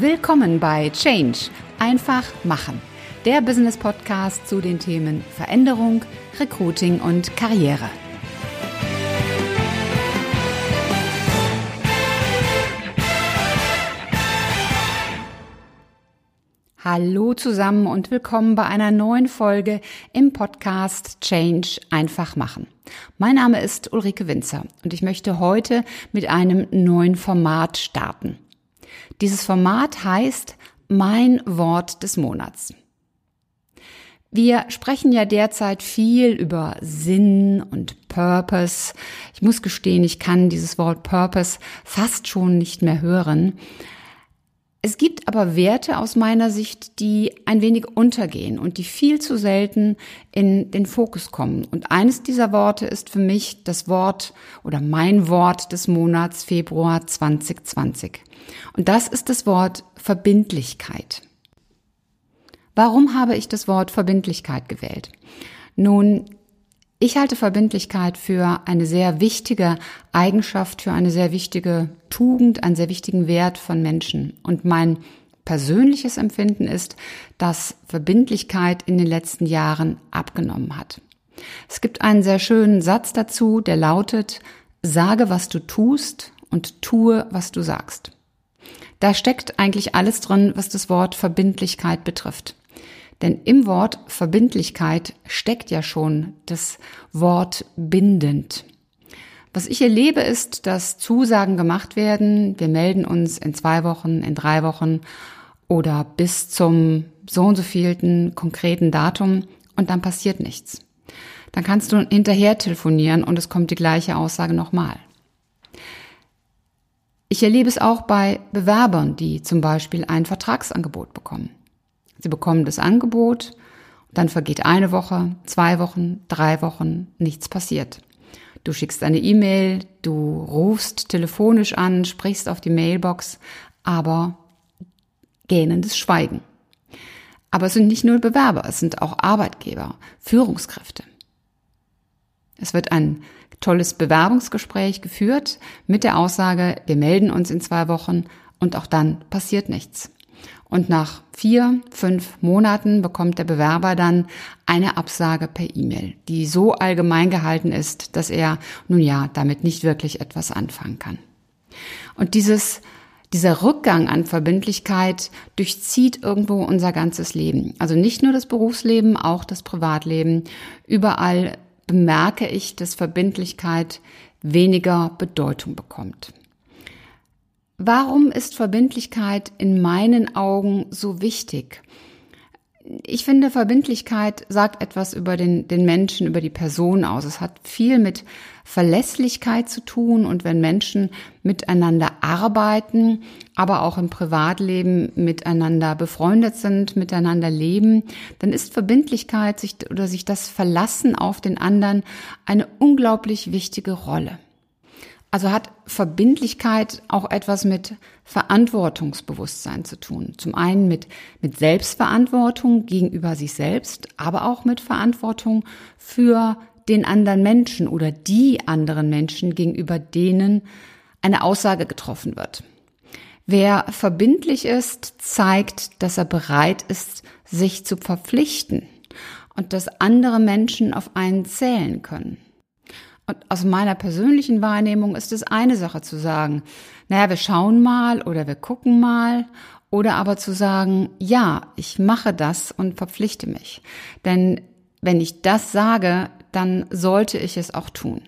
Willkommen bei Change. Einfach machen. Der Business Podcast zu den Themen Veränderung, Recruiting und Karriere. Hallo zusammen und willkommen bei einer neuen Folge im Podcast Change einfach machen. Mein Name ist Ulrike Winzer und ich möchte heute mit einem neuen Format starten. Dieses Format heißt Mein Wort des Monats. Wir sprechen ja derzeit viel über Sinn und Purpose. Ich muss gestehen, ich kann dieses Wort Purpose fast schon nicht mehr hören. Es gibt aber Werte aus meiner Sicht, die ein wenig untergehen und die viel zu selten in den Fokus kommen. Und eines dieser Worte ist für mich das Wort oder mein Wort des Monats Februar 2020. Und das ist das Wort Verbindlichkeit. Warum habe ich das Wort Verbindlichkeit gewählt? Nun, ich halte Verbindlichkeit für eine sehr wichtige Eigenschaft, für eine sehr wichtige Tugend, einen sehr wichtigen Wert von Menschen. Und mein persönliches Empfinden ist, dass Verbindlichkeit in den letzten Jahren abgenommen hat. Es gibt einen sehr schönen Satz dazu, der lautet, sage, was du tust und tue, was du sagst. Da steckt eigentlich alles drin, was das Wort Verbindlichkeit betrifft. Denn im Wort Verbindlichkeit steckt ja schon das Wort bindend. Was ich erlebe, ist, dass Zusagen gemacht werden. Wir melden uns in zwei Wochen, in drei Wochen oder bis zum so und so vielten konkreten Datum und dann passiert nichts. Dann kannst du hinterher telefonieren und es kommt die gleiche Aussage nochmal. Ich erlebe es auch bei Bewerbern, die zum Beispiel ein Vertragsangebot bekommen. Sie bekommen das Angebot, dann vergeht eine Woche, zwei Wochen, drei Wochen, nichts passiert. Du schickst eine E-Mail, du rufst telefonisch an, sprichst auf die Mailbox, aber gähnendes Schweigen. Aber es sind nicht nur Bewerber, es sind auch Arbeitgeber, Führungskräfte. Es wird ein tolles Bewerbungsgespräch geführt mit der Aussage, wir melden uns in zwei Wochen und auch dann passiert nichts. Und nach vier, fünf Monaten bekommt der Bewerber dann eine Absage per E-Mail, die so allgemein gehalten ist, dass er nun ja damit nicht wirklich etwas anfangen kann. Und dieses dieser Rückgang an Verbindlichkeit durchzieht irgendwo unser ganzes Leben. Also nicht nur das Berufsleben, auch das Privatleben. Überall bemerke ich, dass Verbindlichkeit weniger Bedeutung bekommt. Warum ist Verbindlichkeit in meinen Augen so wichtig? Ich finde, Verbindlichkeit sagt etwas über den, den Menschen, über die Person aus. Es hat viel mit Verlässlichkeit zu tun und wenn Menschen miteinander arbeiten, aber auch im Privatleben miteinander befreundet sind, miteinander leben, dann ist Verbindlichkeit sich, oder sich das Verlassen auf den anderen eine unglaublich wichtige Rolle. Also hat Verbindlichkeit auch etwas mit Verantwortungsbewusstsein zu tun. Zum einen mit, mit Selbstverantwortung gegenüber sich selbst, aber auch mit Verantwortung für den anderen Menschen oder die anderen Menschen, gegenüber denen eine Aussage getroffen wird. Wer verbindlich ist, zeigt, dass er bereit ist, sich zu verpflichten und dass andere Menschen auf einen zählen können. Und aus meiner persönlichen Wahrnehmung ist es eine Sache zu sagen, naja, wir schauen mal oder wir gucken mal oder aber zu sagen, ja, ich mache das und verpflichte mich. Denn wenn ich das sage, dann sollte ich es auch tun.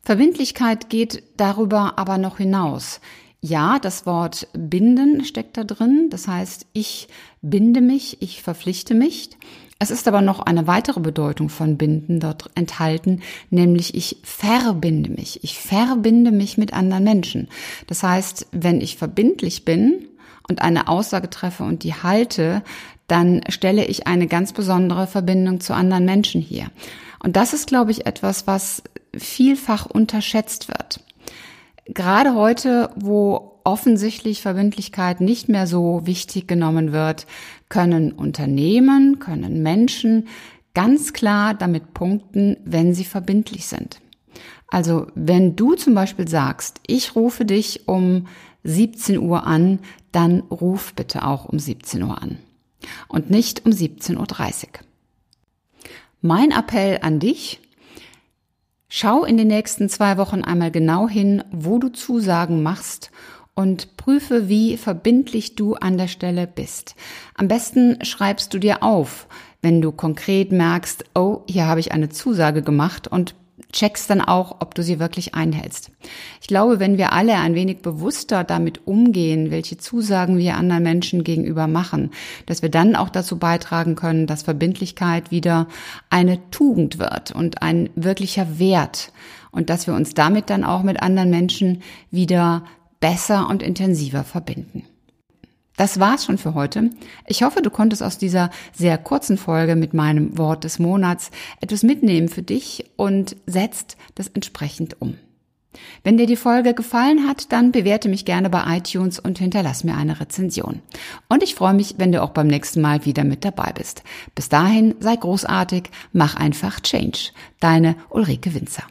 Verbindlichkeit geht darüber aber noch hinaus. Ja, das Wort binden steckt da drin. Das heißt, ich binde mich, ich verpflichte mich. Es ist aber noch eine weitere Bedeutung von binden dort enthalten, nämlich ich verbinde mich. Ich verbinde mich mit anderen Menschen. Das heißt, wenn ich verbindlich bin und eine Aussage treffe und die halte, dann stelle ich eine ganz besondere Verbindung zu anderen Menschen hier. Und das ist, glaube ich, etwas, was vielfach unterschätzt wird. Gerade heute, wo offensichtlich Verbindlichkeit nicht mehr so wichtig genommen wird, können Unternehmen, können Menschen ganz klar damit punkten, wenn sie verbindlich sind. Also wenn du zum Beispiel sagst, ich rufe dich um 17 Uhr an, dann ruf bitte auch um 17 Uhr an und nicht um 17.30 Uhr. Mein Appell an dich, schau in den nächsten zwei Wochen einmal genau hin, wo du Zusagen machst und prüfe, wie verbindlich du an der Stelle bist. Am besten schreibst du dir auf, wenn du konkret merkst, oh, hier habe ich eine Zusage gemacht und checkst dann auch, ob du sie wirklich einhältst. Ich glaube, wenn wir alle ein wenig bewusster damit umgehen, welche Zusagen wir anderen Menschen gegenüber machen, dass wir dann auch dazu beitragen können, dass Verbindlichkeit wieder eine Tugend wird und ein wirklicher Wert und dass wir uns damit dann auch mit anderen Menschen wieder besser und intensiver verbinden. Das war's schon für heute. Ich hoffe, du konntest aus dieser sehr kurzen Folge mit meinem Wort des Monats etwas mitnehmen für dich und setzt das entsprechend um. Wenn dir die Folge gefallen hat, dann bewerte mich gerne bei iTunes und hinterlass mir eine Rezension. Und ich freue mich, wenn du auch beim nächsten Mal wieder mit dabei bist. Bis dahin, sei großartig, mach einfach Change. Deine Ulrike Winzer.